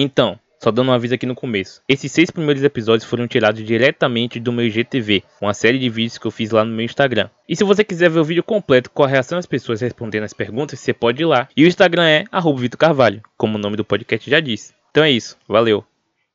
Então, só dando um aviso aqui no começo. Esses seis primeiros episódios foram tirados diretamente do meu IGTV, uma série de vídeos que eu fiz lá no meu Instagram. E se você quiser ver o vídeo completo com a reação das pessoas respondendo as perguntas, você pode ir lá. E o Instagram é Vitor Carvalho, como o nome do podcast já disse. Então é isso, valeu!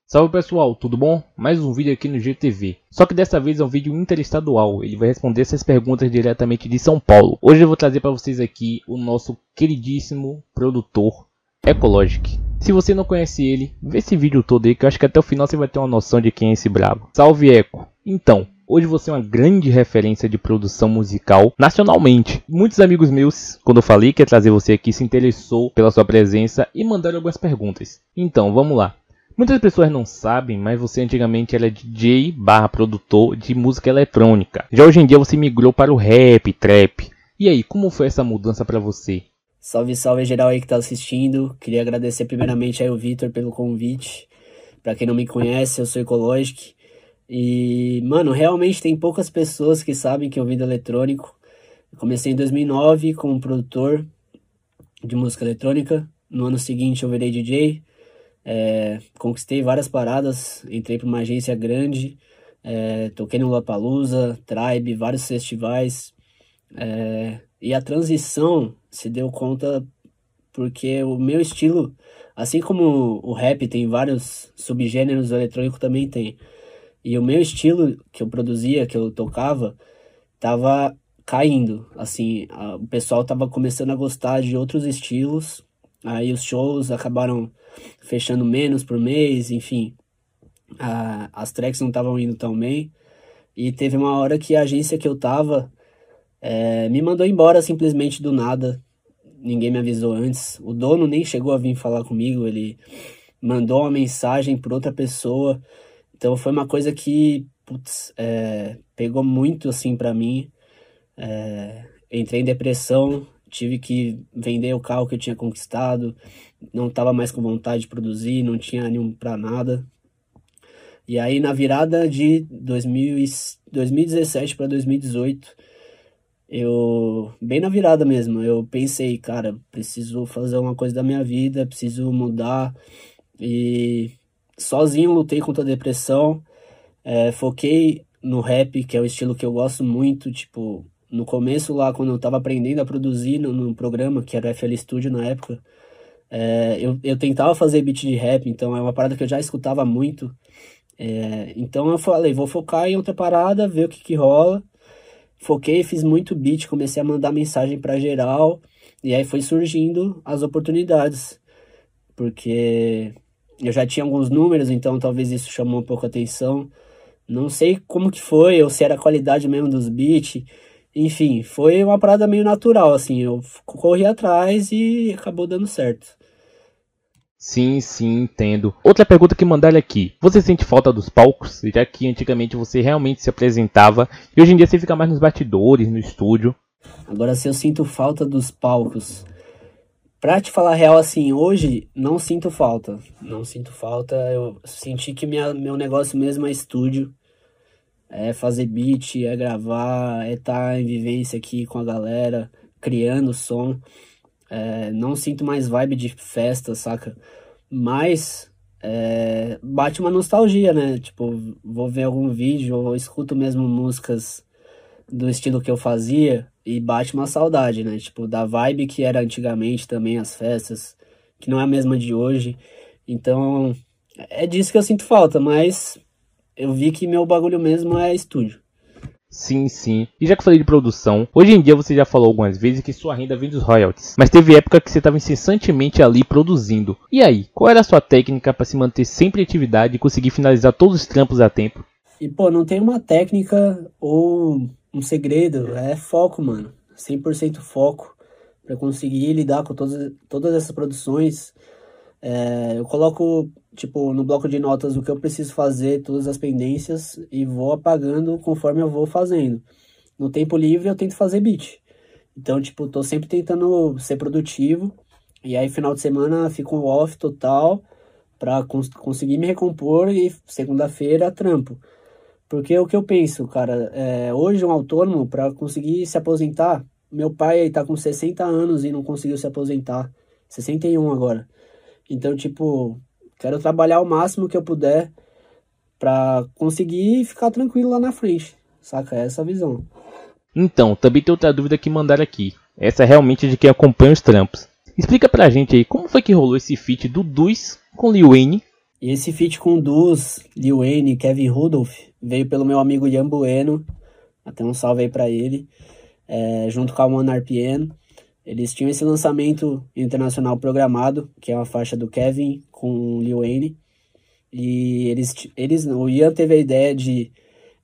Salve pessoal, tudo bom? Mais um vídeo aqui no GTV. Só que dessa vez é um vídeo interestadual. Ele vai responder essas perguntas diretamente de São Paulo. Hoje eu vou trazer para vocês aqui o nosso queridíssimo produtor Ecologic. Se você não conhece ele, vê esse vídeo todo aí que eu acho que até o final você vai ter uma noção de quem é esse brabo. Salve Eco! Então, Hoje você é uma grande referência de produção musical nacionalmente. Muitos amigos meus, quando eu falei que ia trazer você aqui, se interessou pela sua presença e mandaram algumas perguntas. Então, vamos lá. Muitas pessoas não sabem, mas você antigamente era DJ barra produtor de música eletrônica. Já hoje em dia você migrou para o rap, trap. E aí, como foi essa mudança para você? Salve, salve geral aí que tá assistindo. Queria agradecer primeiramente aí o Vitor pelo convite. Para quem não me conhece, eu sou Ecologic. E, mano, realmente tem poucas pessoas que sabem que eu vindo eletrônico. Comecei em 2009 como produtor de música eletrônica. No ano seguinte eu virei DJ. É, conquistei várias paradas, entrei para uma agência grande, é, toquei no Lollapalooza, Tribe, vários festivais. É, e a transição se deu conta porque o meu estilo, assim como o rap tem vários subgêneros, o eletrônico também tem. E o meu estilo que eu produzia, que eu tocava, tava caindo. Assim, a, o pessoal tava começando a gostar de outros estilos. Aí os shows acabaram fechando menos por mês, enfim. A, as tracks não estavam indo tão bem. E teve uma hora que a agência que eu tava é, me mandou embora simplesmente do nada. Ninguém me avisou antes. O dono nem chegou a vir falar comigo. Ele mandou uma mensagem para outra pessoa. Então foi uma coisa que putz, é, pegou muito assim para mim. É, entrei em depressão, tive que vender o carro que eu tinha conquistado, não estava mais com vontade de produzir, não tinha ânimo para nada. E aí na virada de 2000, 2017 para 2018, eu bem na virada mesmo, eu pensei, cara, preciso fazer uma coisa da minha vida, preciso mudar. E sozinho lutei contra a depressão, é, foquei no rap, que é o estilo que eu gosto muito, tipo, no começo lá, quando eu tava aprendendo a produzir no, no programa, que era o FL Studio na época, é, eu, eu tentava fazer beat de rap, então é uma parada que eu já escutava muito, é, então eu falei, vou focar em outra parada, ver o que que rola, foquei, fiz muito beat, comecei a mandar mensagem para geral, e aí foi surgindo as oportunidades, porque eu já tinha alguns números, então talvez isso chamou um pouco a atenção. Não sei como que foi, ou se era a qualidade mesmo dos beats, enfim, foi uma parada meio natural, assim, eu corri atrás e acabou dando certo. Sim, sim, entendo. Outra pergunta que mandaram aqui. Você sente falta dos palcos? Já que antigamente você realmente se apresentava e hoje em dia você fica mais nos bastidores, no estúdio. Agora, se eu sinto falta dos palcos. Pra te falar real, assim, hoje não sinto falta. Não sinto falta. Eu senti que minha, meu negócio mesmo é estúdio. É fazer beat, é gravar, é estar tá em vivência aqui com a galera, criando som. É, não sinto mais vibe de festa, saca? Mas é, bate uma nostalgia, né? Tipo, vou ver algum vídeo ou escuto mesmo músicas do estilo que eu fazia e bate uma saudade, né? Tipo, da vibe que era antigamente também as festas, que não é a mesma de hoje. Então, é disso que eu sinto falta, mas eu vi que meu bagulho mesmo é estúdio. Sim, sim. E já que falei de produção, hoje em dia você já falou algumas vezes que sua renda vem dos royalties. Mas teve época que você estava incessantemente ali produzindo. E aí, qual era a sua técnica para se manter sempre em atividade e conseguir finalizar todos os trampos a tempo? E pô, não tem uma técnica ou um segredo, é foco, mano. 100% foco para conseguir lidar com todas, todas essas produções. É, eu coloco, tipo, no bloco de notas o que eu preciso fazer, todas as pendências, e vou apagando conforme eu vou fazendo. No tempo livre eu tento fazer beat. Então, tipo, tô sempre tentando ser produtivo. E aí, final de semana, fico off total para cons conseguir me recompor e segunda-feira trampo. Porque o que eu penso, cara, é, hoje um autônomo, para conseguir se aposentar, meu pai tá com 60 anos e não conseguiu se aposentar, 61 agora. Então, tipo, Quero trabalhar o máximo que eu puder para conseguir ficar tranquilo lá na frente. Saca? Essa é a visão. Então, também tem outra dúvida que mandaram aqui. Essa é realmente de quem acompanha os trampos. Explica pra gente aí, como foi que rolou esse feat do Dus com Lil Wayne? E esse feat com Dus, Lil Wayne, Kevin Rudolph, veio pelo meu amigo Ian Bueno, até um salve aí pra ele, é, junto com a One RPN. Eles tinham esse lançamento internacional programado, que é uma faixa do Kevin com Lil Wayne. E eles, eles, o Ian teve a ideia de,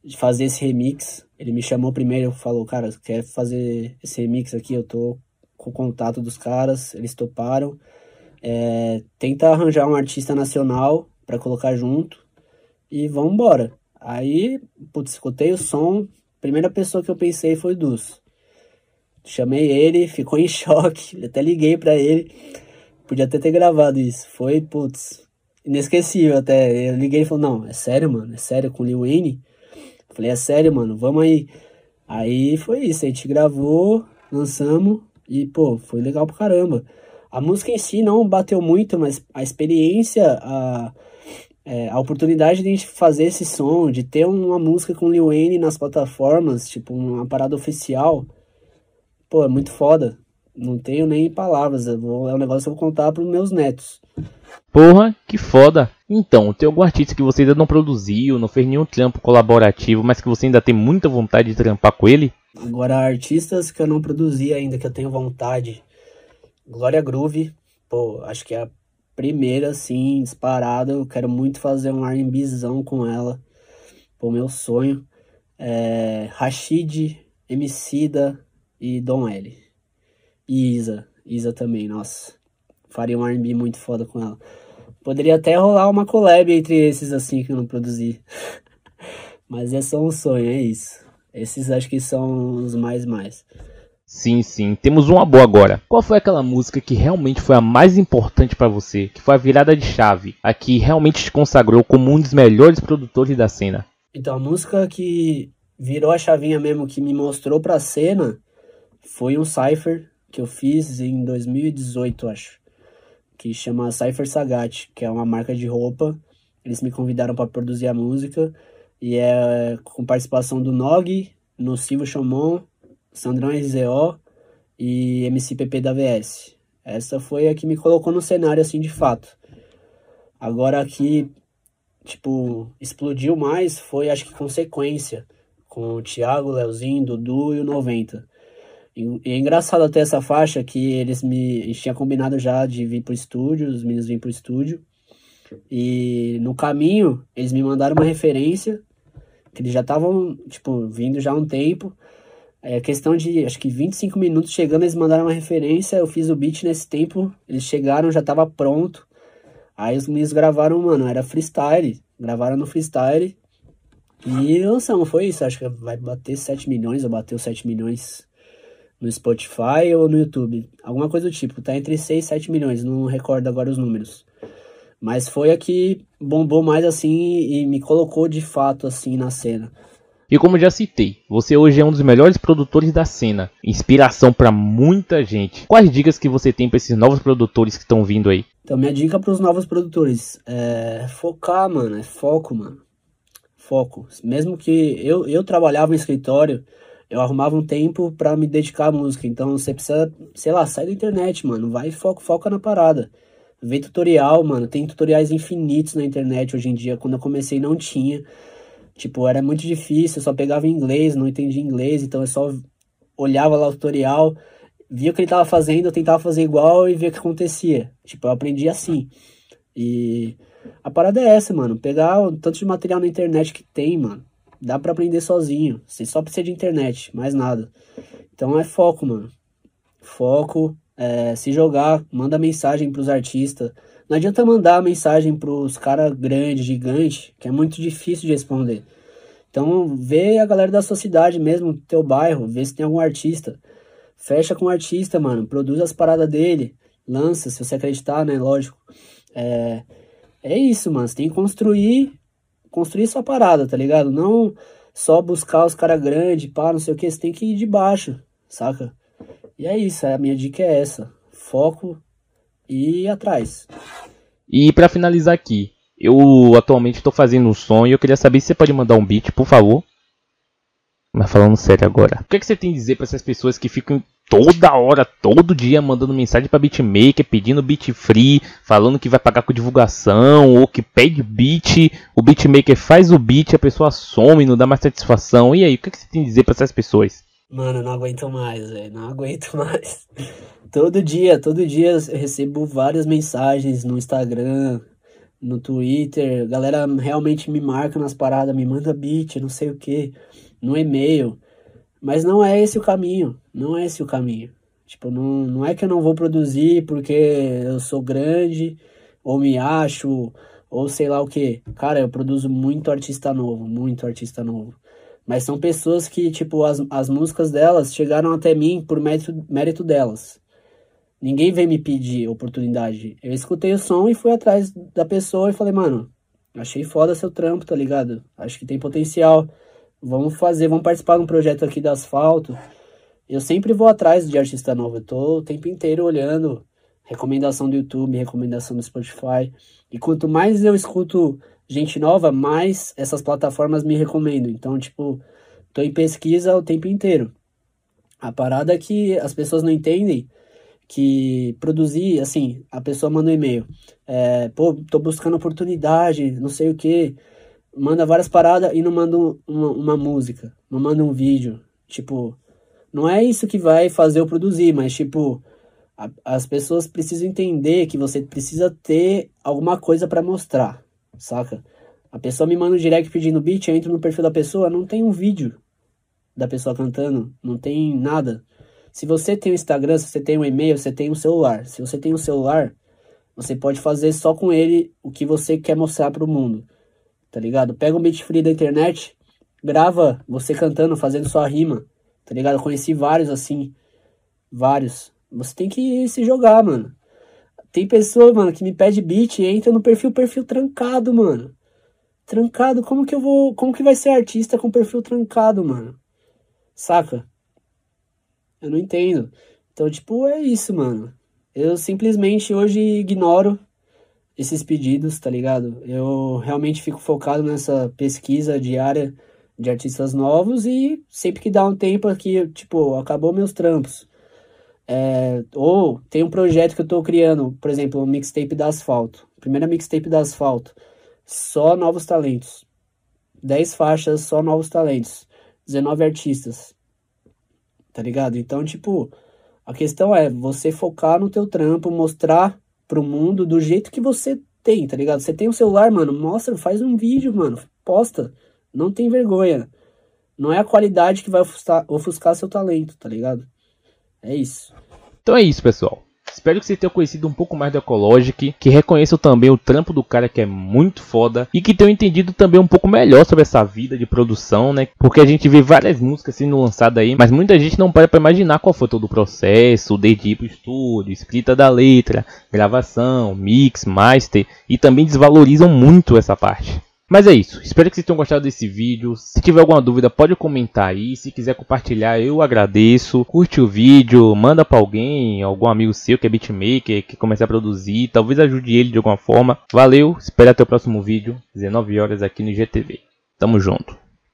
de fazer esse remix. Ele me chamou primeiro, falou, cara, quer fazer esse remix aqui? Eu tô com o contato dos caras, eles toparam. É, tenta arranjar um artista nacional para colocar junto e vamos embora. Aí, putz, escutei o som, primeira pessoa que eu pensei foi o Dus. Chamei ele, ficou em choque, até liguei para ele. Podia até ter gravado isso. Foi, putz, inesquecível até. Eu liguei e falei, não, é sério, mano, é sério com o Lil Wayne? Falei, é sério, mano, vamos aí. Aí foi isso, a gente gravou, lançamos e, pô, foi legal pra caramba. A música em si não bateu muito, mas a experiência, a, é, a oportunidade de a gente fazer esse som, de ter uma música com Lil Wayne nas plataformas, tipo, uma parada oficial, pô, é muito foda. Não tenho nem palavras, vou, é um negócio que eu vou contar pros meus netos. Porra, que foda! Então, tem algum artista que você ainda não produziu, não fez nenhum trampo colaborativo, mas que você ainda tem muita vontade de trampar com ele? Agora, artistas que eu não produzi ainda, que eu tenho vontade. Glória Groove, pô, acho que é a primeira, assim, disparada. Eu quero muito fazer um R&Bzão com ela. Pô, meu sonho. É, Rashid, Emicida e Dom L. E Isa. Isa também, nossa. Faria um R&B muito foda com ela. Poderia até rolar uma collab entre esses, assim, que eu não produzi. Mas é só um sonho, é isso. Esses acho que são os mais mais. Sim, sim. Temos uma boa agora. Qual foi aquela música que realmente foi a mais importante para você? Que foi a virada de chave? A que realmente te consagrou como um dos melhores produtores da cena? Então, a música que virou a chavinha mesmo, que me mostrou pra cena, foi um Cypher que eu fiz em 2018, acho. Que chama Cypher Sagat, que é uma marca de roupa. Eles me convidaram para produzir a música. E é com participação do Nog, Nocivo Chomon, Sandrão RZO e MCPP da VS. Essa foi a que me colocou no cenário assim de fato. Agora aqui, tipo, explodiu mais foi acho que consequência com o Thiago, Leozinho, Dudu e o 90. E, é engraçado até essa faixa que eles me. A gente tinha combinado já de vir pro estúdio, os meninos virem pro estúdio. E no caminho, eles me mandaram uma referência que eles já estavam, tipo, vindo já há um tempo. É questão de, acho que 25 minutos chegando, eles mandaram uma referência, eu fiz o beat nesse tempo, eles chegaram, já tava pronto. Aí os meninos gravaram, mano, era freestyle, gravaram no freestyle. E lançamos, foi isso, acho que vai bater 7 milhões, ou bateu 7 milhões no Spotify ou no YouTube. Alguma coisa do tipo, tá entre 6 e 7 milhões, não recordo agora os números. Mas foi a que bombou mais assim e me colocou de fato assim na cena. E como já citei, você hoje é um dos melhores produtores da cena, inspiração para muita gente. Quais dicas que você tem para esses novos produtores que estão vindo aí? Então minha dica para os novos produtores é focar, mano, é foco, mano. Foco. Mesmo que eu, eu trabalhava em escritório, eu arrumava um tempo para me dedicar à música. Então você precisa, sei lá, sai da internet, mano, vai e foca, foca na parada. Vê tutorial, mano. Tem tutoriais infinitos na internet hoje em dia. Quando eu comecei não tinha. Tipo, era muito difícil, eu só pegava inglês, não entendia inglês, então eu só olhava lá o tutorial, via o que ele tava fazendo, eu tentava fazer igual e via o que acontecia. Tipo, eu aprendi assim. E a parada é essa, mano. Pegar o tanto de material na internet que tem, mano. Dá para aprender sozinho. Você só precisa de internet, mais nada. Então é foco, mano. Foco, é, se jogar, manda mensagem pros artistas. Não adianta mandar mensagem pros caras grandes, gigantes, que é muito difícil de responder. Então, vê a galera da sua cidade mesmo, teu bairro, vê se tem algum artista. Fecha com o artista, mano. Produz as paradas dele. Lança, se você acreditar, né? Lógico. É, é isso, mano. Você tem que construir, construir sua parada, tá ligado? Não só buscar os caras grandes, pá, não sei o que. Você tem que ir de baixo, saca? E é isso, a minha dica é essa. Foco e ir atrás. E para finalizar aqui, eu atualmente estou fazendo um som e eu queria saber se você pode mandar um beat, por favor. Mas falando sério agora, o que, é que você tem a dizer para essas pessoas que ficam toda hora, todo dia mandando mensagem para beatmaker, pedindo beat free, falando que vai pagar com divulgação ou que pede beat, o beatmaker faz o beat, a pessoa some, não dá mais satisfação. E aí, o que, que você tem a dizer para essas pessoas? Mano, não aguento mais, velho, não aguento mais. todo dia, todo dia eu recebo várias mensagens no Instagram, no Twitter, galera realmente me marca nas paradas, me manda beat, não sei o que, no e-mail. Mas não é esse o caminho, não é esse o caminho. Tipo, não, não é que eu não vou produzir porque eu sou grande, ou me acho, ou sei lá o que. Cara, eu produzo muito artista novo, muito artista novo. Mas são pessoas que, tipo, as, as músicas delas chegaram até mim por mérito, mérito delas. Ninguém veio me pedir oportunidade. Eu escutei o som e fui atrás da pessoa e falei, mano, achei foda seu trampo, tá ligado? Acho que tem potencial. Vamos fazer, vamos participar de um projeto aqui da Asfalto. Eu sempre vou atrás de artista novo. Eu tô o tempo inteiro olhando recomendação do YouTube, recomendação do Spotify. E quanto mais eu escuto gente nova, mais essas plataformas me recomendam. Então, tipo, tô em pesquisa o tempo inteiro. A parada é que as pessoas não entendem que produzir, assim, a pessoa manda um e-mail, é, pô, tô buscando oportunidade, não sei o que, manda várias paradas e não manda uma, uma música, não manda um vídeo, tipo, não é isso que vai fazer eu produzir, mas tipo, a, as pessoas precisam entender que você precisa ter alguma coisa para mostrar, saca? A pessoa me manda um direct pedindo beat, eu entro no perfil da pessoa, não tem um vídeo da pessoa cantando, não tem nada. Se você tem o Instagram, se você tem um e-mail, você tem um celular. Se você tem um celular, você pode fazer só com ele o que você quer mostrar para o mundo. Tá ligado? Pega um beat free da internet, grava você cantando, fazendo sua rima. Tá ligado? Conheci vários assim. Vários. Você tem que se jogar, mano. Tem pessoa, mano, que me pede beat e entra no perfil, perfil trancado, mano. Trancado, como que eu vou. Como que vai ser artista com perfil trancado, mano? Saca? Eu não entendo. Então, tipo, é isso, mano. Eu simplesmente hoje ignoro esses pedidos, tá ligado? Eu realmente fico focado nessa pesquisa diária de artistas novos e sempre que dá um tempo aqui, tipo, acabou meus trampos. É, ou tem um projeto que eu tô criando, por exemplo, um mixtape da Asfalto. Primeira mixtape da Asfalto. Só novos talentos. 10 faixas, só novos talentos. 19 artistas tá ligado? Então, tipo, a questão é você focar no teu trampo, mostrar pro mundo do jeito que você tem, tá ligado? Você tem um celular, mano, mostra, faz um vídeo, mano, posta. Não tem vergonha. Não é a qualidade que vai ofuscar, ofuscar seu talento, tá ligado? É isso. Então é isso, pessoal. Espero que vocês tenham conhecido um pouco mais do Ecologic, que reconheçam também o trampo do cara que é muito foda e que tenham entendido também um pouco melhor sobre essa vida de produção, né? Porque a gente vê várias músicas sendo lançadas aí, mas muita gente não para pra imaginar qual foi todo o processo, desde ir pro estúdio, escrita da letra, gravação, mix, master e também desvalorizam muito essa parte. Mas é isso, espero que vocês tenham gostado desse vídeo. Se tiver alguma dúvida, pode comentar aí. Se quiser compartilhar, eu agradeço. Curte o vídeo, manda para alguém, algum amigo seu que é beatmaker, que comece a produzir. Talvez ajude ele de alguma forma. Valeu, espero até o próximo vídeo, 19 horas aqui no GTV. Tamo junto.